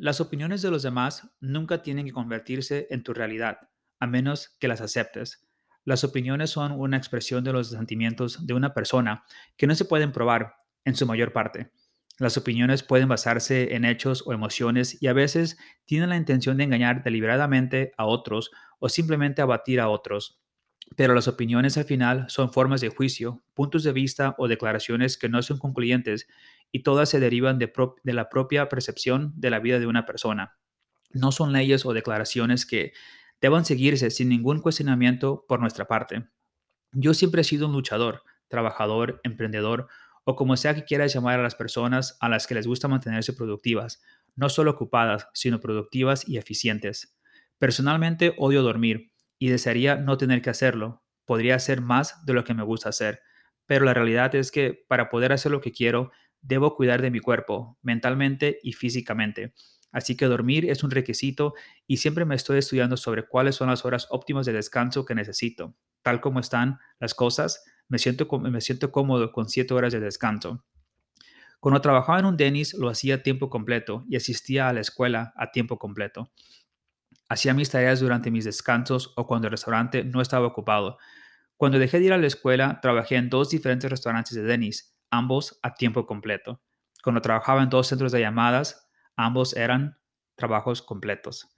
Las opiniones de los demás nunca tienen que convertirse en tu realidad, a menos que las aceptes. Las opiniones son una expresión de los sentimientos de una persona que no se pueden probar en su mayor parte. Las opiniones pueden basarse en hechos o emociones y a veces tienen la intención de engañar deliberadamente a otros o simplemente abatir a otros. Pero las opiniones al final son formas de juicio, puntos de vista o declaraciones que no son concluyentes y todas se derivan de, la propia percepción de la vida de una persona. No son leyes o declaraciones que deban seguirse sin ningún cuestionamiento por nuestra parte. Yo siempre he sido un luchador, trabajador, emprendedor o como sea que quieras llamar a las personas a las que les gusta mantenerse productivas, no solo ocupadas, sino productivas y eficientes. Personalmente odio dormir y desearía no tener que hacerlo. Podría hacer más de lo que me gusta hacer, pero la realidad es que para poder hacer lo que quiero, debo cuidar de mi cuerpo, mentalmente y físicamente. Así que dormir es un requisito y siempre me estoy estudiando sobre cuáles son las horas óptimas de descanso que necesito. Tal como están las cosas, me siento, me siento cómodo con 7 horas de descanso. Cuando trabajaba en un Denis lo hacía a tiempo completo y asistía a la escuela a tiempo completo. Hacía mis tareas durante mis descansos o cuando el restaurante no estaba ocupado. Cuando dejé de ir a la escuela, trabajé en dos diferentes restaurantes de Denis ambos a tiempo completo. Cuando trabajaba en dos centros de llamadas, ambos eran trabajos completos.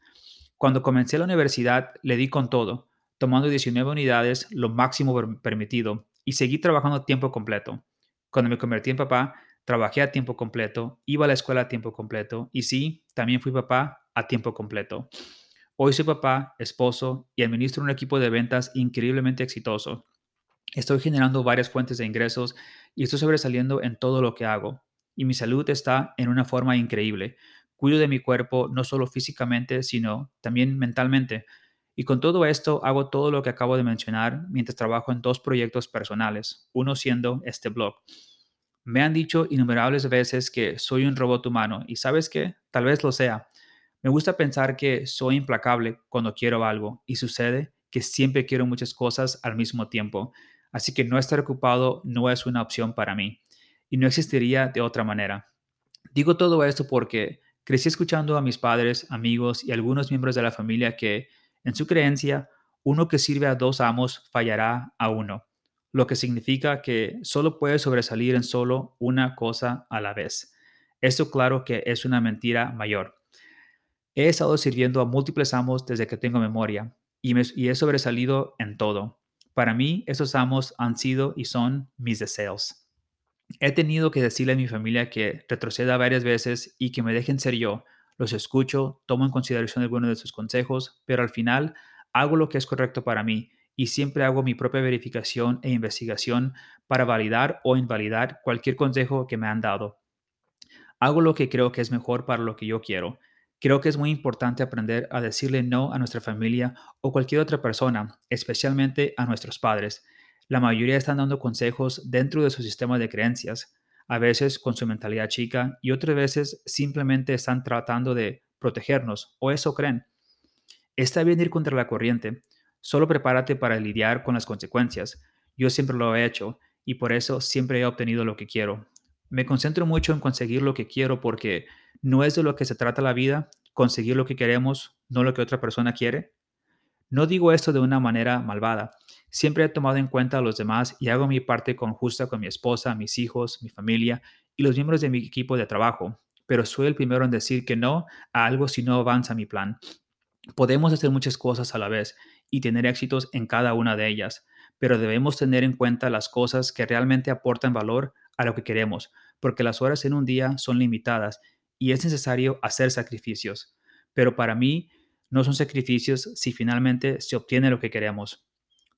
Cuando comencé la universidad, le di con todo, tomando 19 unidades, lo máximo permitido, y seguí trabajando a tiempo completo. Cuando me convertí en papá, trabajé a tiempo completo, iba a la escuela a tiempo completo, y sí, también fui papá a tiempo completo. Hoy soy papá, esposo y administro un equipo de ventas increíblemente exitoso. Estoy generando varias fuentes de ingresos y estoy sobresaliendo en todo lo que hago. Y mi salud está en una forma increíble. Cuido de mi cuerpo no solo físicamente, sino también mentalmente. Y con todo esto hago todo lo que acabo de mencionar mientras trabajo en dos proyectos personales, uno siendo este blog. Me han dicho innumerables veces que soy un robot humano y sabes qué, tal vez lo sea. Me gusta pensar que soy implacable cuando quiero algo y sucede que siempre quiero muchas cosas al mismo tiempo Así que no estar ocupado no es una opción para mí y no existiría de otra manera. Digo todo esto porque crecí escuchando a mis padres, amigos y algunos miembros de la familia que, en su creencia, uno que sirve a dos amos fallará a uno, lo que significa que solo puede sobresalir en solo una cosa a la vez. Esto claro que es una mentira mayor. He estado sirviendo a múltiples amos desde que tengo memoria y, y he sobresalido en todo. Para mí, esos amos han sido y son mis deseos. He tenido que decirle a mi familia que retroceda varias veces y que me dejen ser yo. Los escucho, tomo en consideración algunos de sus consejos, pero al final hago lo que es correcto para mí y siempre hago mi propia verificación e investigación para validar o invalidar cualquier consejo que me han dado. Hago lo que creo que es mejor para lo que yo quiero Creo que es muy importante aprender a decirle no a nuestra familia o cualquier otra persona, especialmente a nuestros padres. La mayoría están dando consejos dentro de su sistema de creencias, a veces con su mentalidad chica y otras veces simplemente están tratando de protegernos, o eso creen. Está bien ir contra la corriente, solo prepárate para lidiar con las consecuencias. Yo siempre lo he hecho y por eso siempre he obtenido lo que quiero. Me concentro mucho en conseguir lo que quiero porque no es de lo que se trata la vida, conseguir lo que queremos, no lo que otra persona quiere. No digo esto de una manera malvada. Siempre he tomado en cuenta a los demás y hago mi parte con justa con mi esposa, mis hijos, mi familia y los miembros de mi equipo de trabajo, pero soy el primero en decir que no a algo si no avanza mi plan. Podemos hacer muchas cosas a la vez y tener éxitos en cada una de ellas, pero debemos tener en cuenta las cosas que realmente aportan valor a lo que queremos, porque las horas en un día son limitadas y es necesario hacer sacrificios. Pero para mí no son sacrificios si finalmente se obtiene lo que queremos.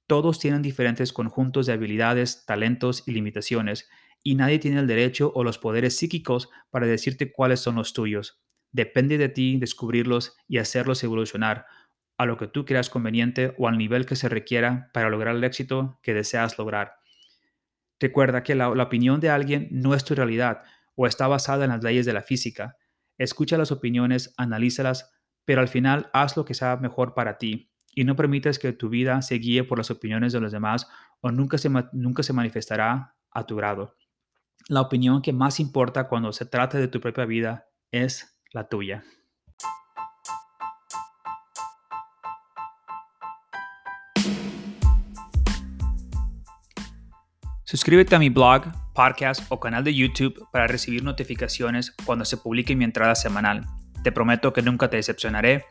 Todos tienen diferentes conjuntos de habilidades, talentos y limitaciones, y nadie tiene el derecho o los poderes psíquicos para decirte cuáles son los tuyos. Depende de ti descubrirlos y hacerlos evolucionar a lo que tú creas conveniente o al nivel que se requiera para lograr el éxito que deseas lograr. Recuerda que la, opinión de alguien no es tu realidad o está basada en las leyes de la física. Escucha las opiniones, analízalas, pero al final haz lo que sea mejor para ti y no permites que tu vida se guíe por las opiniones de los demás o nunca se, nunca se manifestará a tu grado. La opinión que más importa cuando se trata de tu propia vida es la tuya. Suscríbete a mi blog, podcast o canal de YouTube para recibir notificaciones cuando se publique mi entrada semanal. Te prometo que nunca te decepcionaré.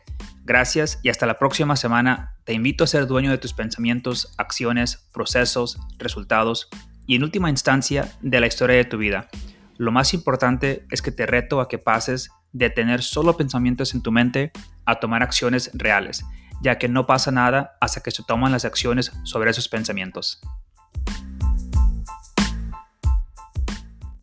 Gracias y hasta la próxima semana. Te invito a ser dueño de tus pensamientos, acciones, procesos, resultados y en última instancia de la historia de tu vida. Lo más importante es que te reto a que pases de tener solo pensamientos en tu mente a tomar acciones reales, ya que no pasa nada hasta que se toman las acciones sobre esos pensamientos.